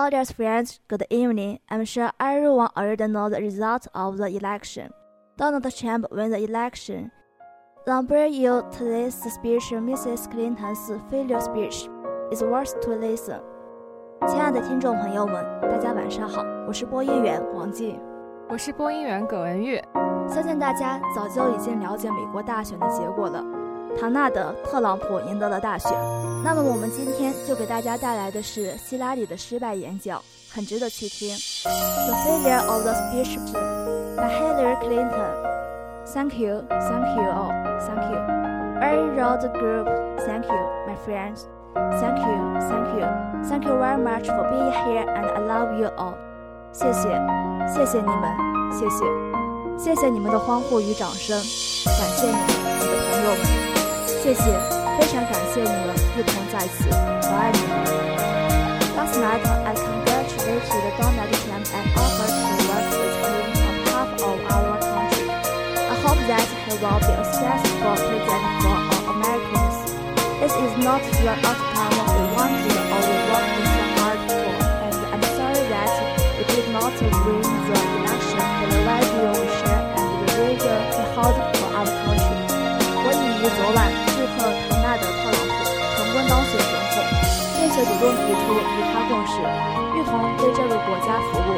Dear audience friends, good evening. I'm sure everyone already knows the result of the election. Donald Trump won the election. The you today's speech, Mrs. Clinton's failure speech, is worth to listen. 亲爱的听众朋友们，大家晚上好，我是播音员王静，我是播音员葛文玉。相信大家早就已经了解美国大选的结果了。 唐纳德·特朗普赢得了大选，那么我们今天就给大家带来的是希拉里的失败演讲，很值得去听。The failure of the speech by Hillary Clinton. Thank you, thank you all, thank you. Very road group, thank you, my friends. Thank you, thank you, thank you very much for being here, and I love you all. 谢谢，谢谢你们，谢谢，谢谢你们的欢呼与掌声，感谢你，们。谢谢，非常感谢你们一同在此，我爱你们。Last night I congratulated Donald Trump and offered to work with him on behalf of our country. I hope that he will be a successful president for all Americans. This is not the outcome 主动提出与他共事，一同为这个国家服务。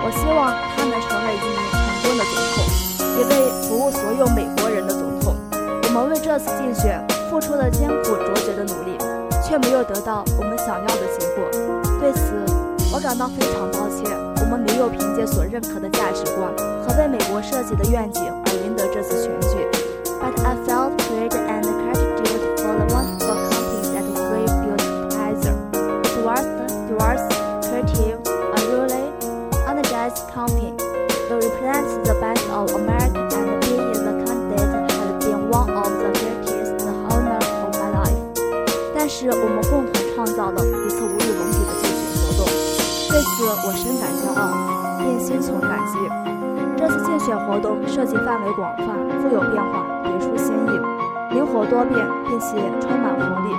我希望他能成为一名成功的总统，一位服务所有美国人的总统。我们为这次竞选付出了艰苦卓绝的努力，却没有得到我们想要的结果。对此，我感到非常抱歉。我们没有凭借所认可的价值观和为美国设计的愿景而赢得这次选举。范围广泛，富有变化，别出心意，灵活多变，并且充满活力。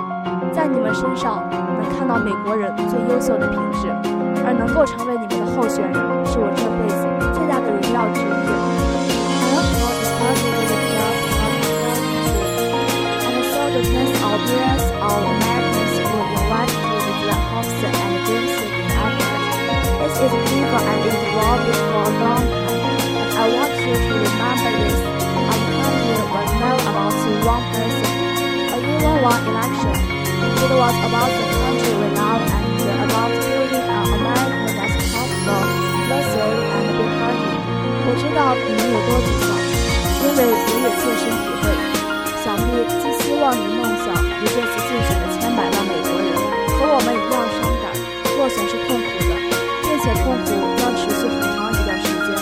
在你们身上能看到美国人最优秀的品质，而能够成为你们的候选人，是我这辈子最大的荣耀之一。I want more experience with the world of America，I and so the place of various of americans will invite you to the opposite and bring you the opposite. This is deeper and is more difficult。One election. It was about the country we love and about building an America that's comfortable, inclusive, and big hearted. 我知道你们有多沮丧，因为我也切身体会。想必寄希望于梦想与这次竞选的千百万美国人和我们一样伤感。落选是痛苦的，并且痛苦将持续很长一段时间。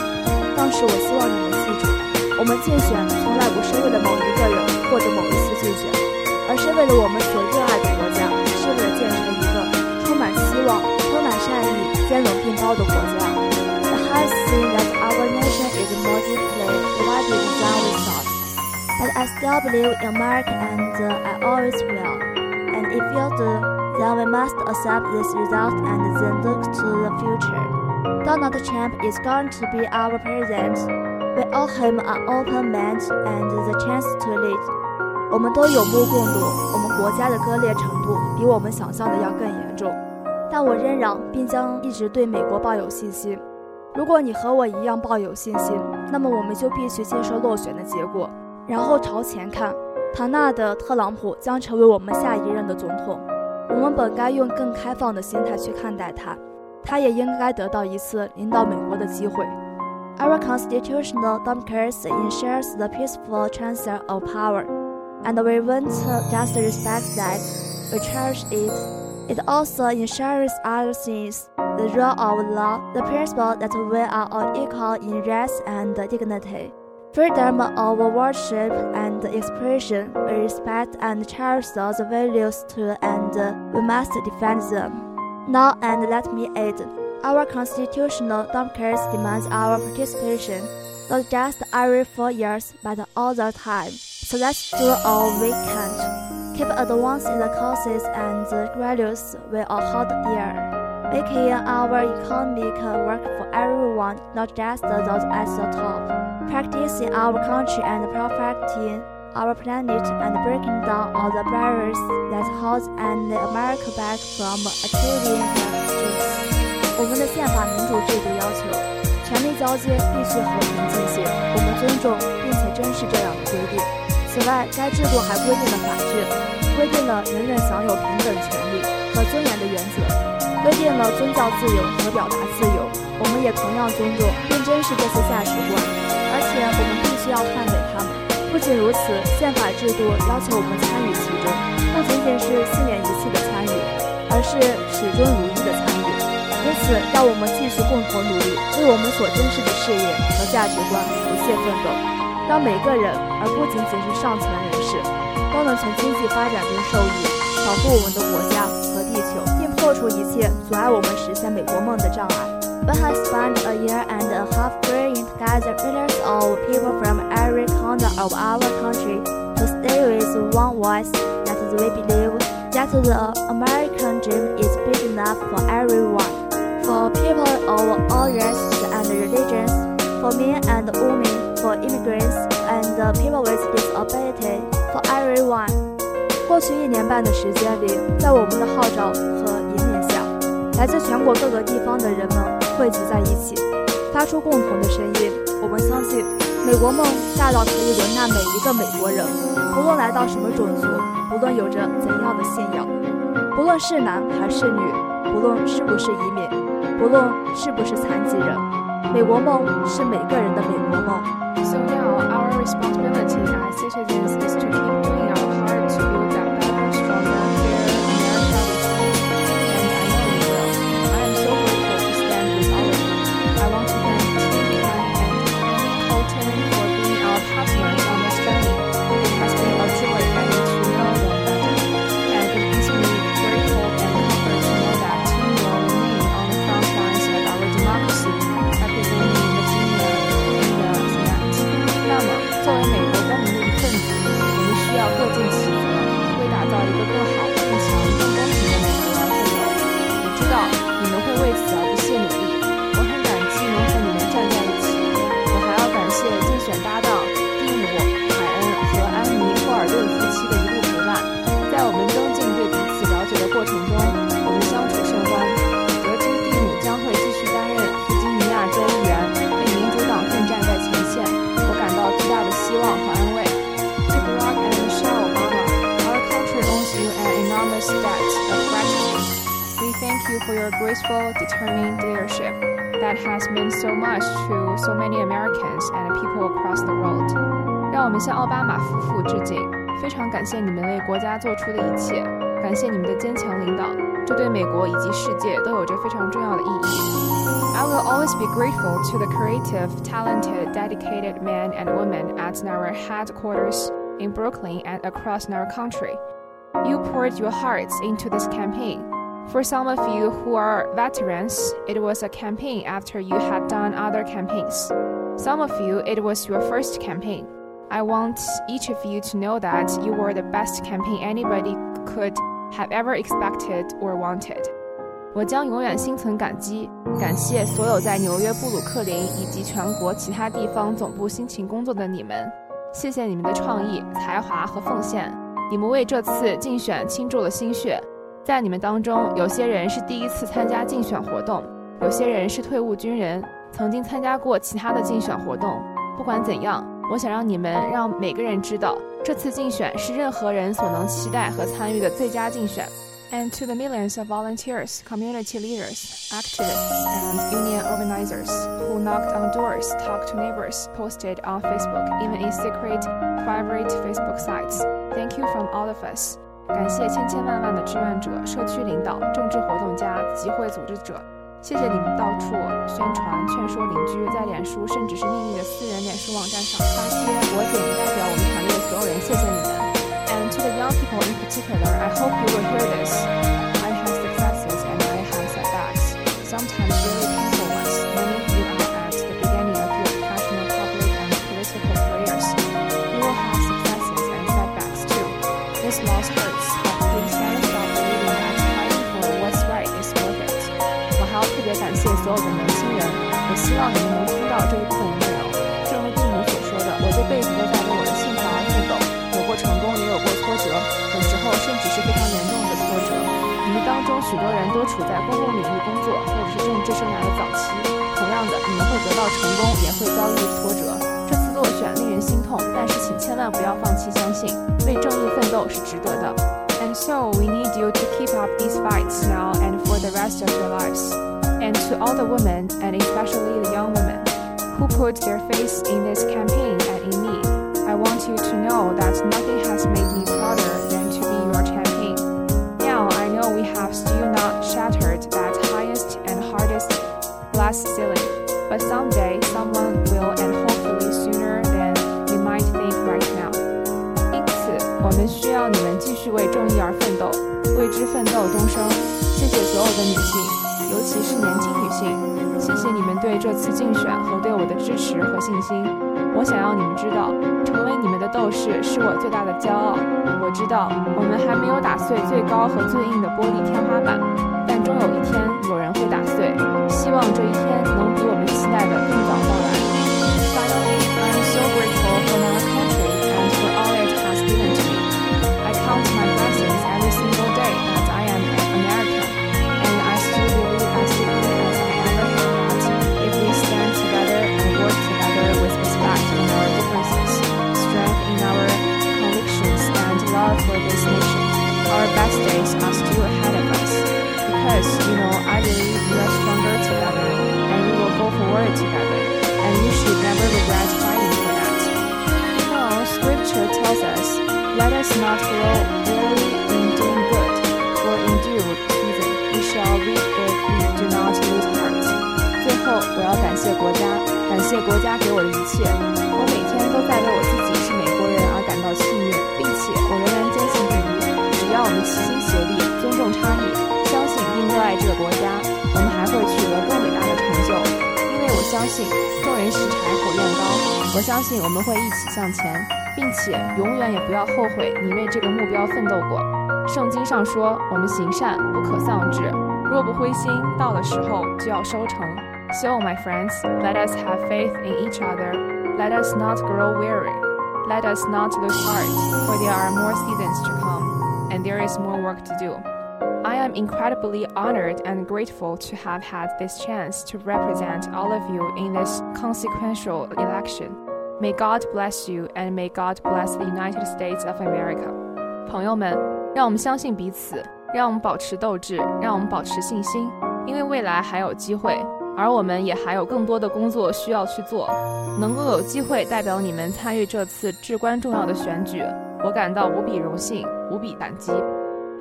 但是我希望你们记住，我们竞选从来不是为了某一个人或者某一次竞选。而是为了我们所热爱的国家，是为了建成一个充满希望、充满善意、兼容并包的国家。The hard thing that our nation is more deeply divided than we thought. But I still believe in America and I always will. And if you do, then we must accept this result and then look to the future. Donald Trump is going to be our president. We owe him an open mind and the chance to lead. 我们都有目共睹，我们国家的割裂程度比我们想象的要更严重，但我仍然并将一直对美国抱有信心。如果你和我一样抱有信心，那么我们就必须接受落选的结果，然后朝前看。唐纳德·特朗普将成为我们下一任的总统，我们本该用更开放的心态去看待他，他也应该得到一次领导美国的机会。Our constitutional democracy ensures the peaceful transfer of power. And we want to just respect that we cherish it. It also ensures other things the rule of law, the principle that we are all equal in rights and dignity, freedom of worship and expression. We respect and cherish those values too, and we must defend them. Now, and let me add, our constitutional democracy demands our participation, not just every four years, but all the time. So let's do all we can. Keep advancing the courses and the graduates we all hold dear. making our economic work for everyone, not just those at the top, practicing our country and perfecting our planet and breaking down all the barriers that hold and America back from achieving their dreams. 我们的宪法民主制度要求，权力交接必须和平进行。我们尊重并且珍视这样的规定。 此外，该制度还规定了法治，规定了人人享有平等权利和尊严的原则。规定了宗教自由和表达自由，我们也同样尊重并珍视这些价值观，而且我们必须要捍卫它们。不仅如此，宪法制度要求我们参与其中，不仅仅是四年一次的参与，而是始终如一的参与。因此，让我们继续共同努力，为我们所珍视的事业和价值观不懈奋斗，让每个人，而不仅仅是上层人士，都能从经济发展中受益，保护我们的国家和地球。破除一切阻碍我们实现美国梦的障碍。We have spent a year and a half bringing together millions of people from every corner of our country to stay with one voice that we believe that the American dream is big enough for everyone, for people of all races and religions, for men and women, for immigrants People with disability, for everyone. 过去一年半的时间里，在我们的号召和引领下来自全国各个地方的人们汇集在一起，发出共同的声音。我们相信，美国梦大到可以容纳每一个美国人，不论来到什么种族，不论有着怎样的信仰，不论是男还是女，不论是不是移民，不论是不是残疾人，美国梦是每个人的美国梦。So now our responsibility compartilhar. Seja Jesus Cristo. 搭档蒂姆、海恩和安妮·霍尔顿夫妻的一路陪伴。在我们增进对彼此了解的过程中，我们相处甚欢。得知蒂姆将会继续担任弗吉尼亚州议员，为民主党奋战在前线，我感到巨大的希望和安慰。To Barack and Michelle Obama, our country owes you an enormous debt of gratitude. We thank you for your graceful, determined leadership. that has meant so much to so many Americans and people across the world. 让我们向奥巴马夫妇致敬，非常感谢你们为国家做出的一切，感谢你们的坚强领导，这对美国以及世界都有着非常重要的意义。I will always be grateful to the creative, talented, dedicated men and women at our headquarters in Brooklyn and across our country. You poured your hearts into this campaign for some of you who are veterans, it was a campaign after you had done other campaigns. Some of you, it was your first campaign. I want each of you to know that you were the best campaign anybody could have ever expected or wanted. 我将永远心存感激，感谢所有在纽约布鲁克林以及全国其他地方总部辛勤工作的你们。谢谢你们的创意、才华和奉献，你们为这次竞选倾注了心血。 在你们当中，有些人是第一次参加竞选活动，有些人是退伍军人，曾经参加过其他的竞选活动。不管怎样，我想让你们让每个人知道，这次竞选是任何人所能期待和参与的最佳竞选。And to the millions of volunteers, community leaders, activists, and union organizers who knocked on doors, talked to neighbors, posted on Facebook, even in secret, private Facebook sites, thank you from all of us. 感谢千千万万的志愿者、社区领导、政治活动家、集会组织者，谢谢你们到处宣传、劝说邻居，在脸书甚至是秘密的私人脸书网站上发帖。我仅代表我们团队的所有人，谢谢你们。And to the young people in particular, I hope you will hear this. 中许多人都处在公共领域工作，或者是政治生涯的早期。同样的，你们会得到成功，也会遭遇挫折。这次落选令人心痛，但是请千万不要放弃相信，为正义奋斗是值得的。And so we need you to keep up these fights now and for the rest of your lives. And to all the women, and especially the young women, who put their faith in this campaign and in me, I want you to know that nothing has made me prouder 心。我想要你们知道，成为你们的斗士是我最大的骄傲。我知道我们还没有打碎最高和最硬的玻璃天花板，但终有一天有人会打碎。希望这一天能比我们期待的更早到来。We shall we if we do not lose heart. 最后，我要感谢国家，感谢国家给我的一切。我每天都在为我自己相信，众人拾柴火焰高，我相信我们会一起向前，并且永远也不要后悔你为这个目标奋斗过。圣经上说，我们行善不可丧志，若不灰心，到了时候就要收成。So, my friends, let us have faith in each other. Let us not grow weary. Let us not lose heart, for there are more seasons to come, and there is more work to do. I am incredibly honored and grateful to have had this chance to represent all of you in this consequential election. May God bless you, and may God bless the United States of America. 朋友们，让我们相信彼此，让我们保持斗志，让我们保持信心，因为未来还有机会。而我们也还有更多的工作需要去做，能够有机会代表你们参与这次至关重要的选举，我感到无比荣幸，无比感激。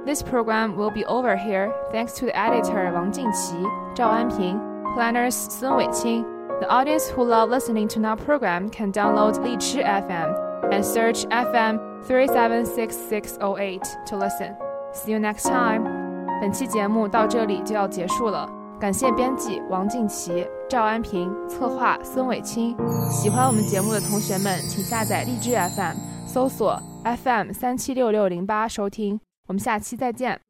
This program will be over here thanks to the editor 王静琪、赵安平, planners 孙伟清. The audience who love listening to our program can download 荔枝 FM and search FM 376608 to listen. See you next time. 本期节目到这里就要结束了。感谢编辑王静琪、赵安平，策划孙伟清。喜欢我们节目的同学们，请下载荔枝 FM，搜索 FM 三七六六零八收听。 我们下期再见。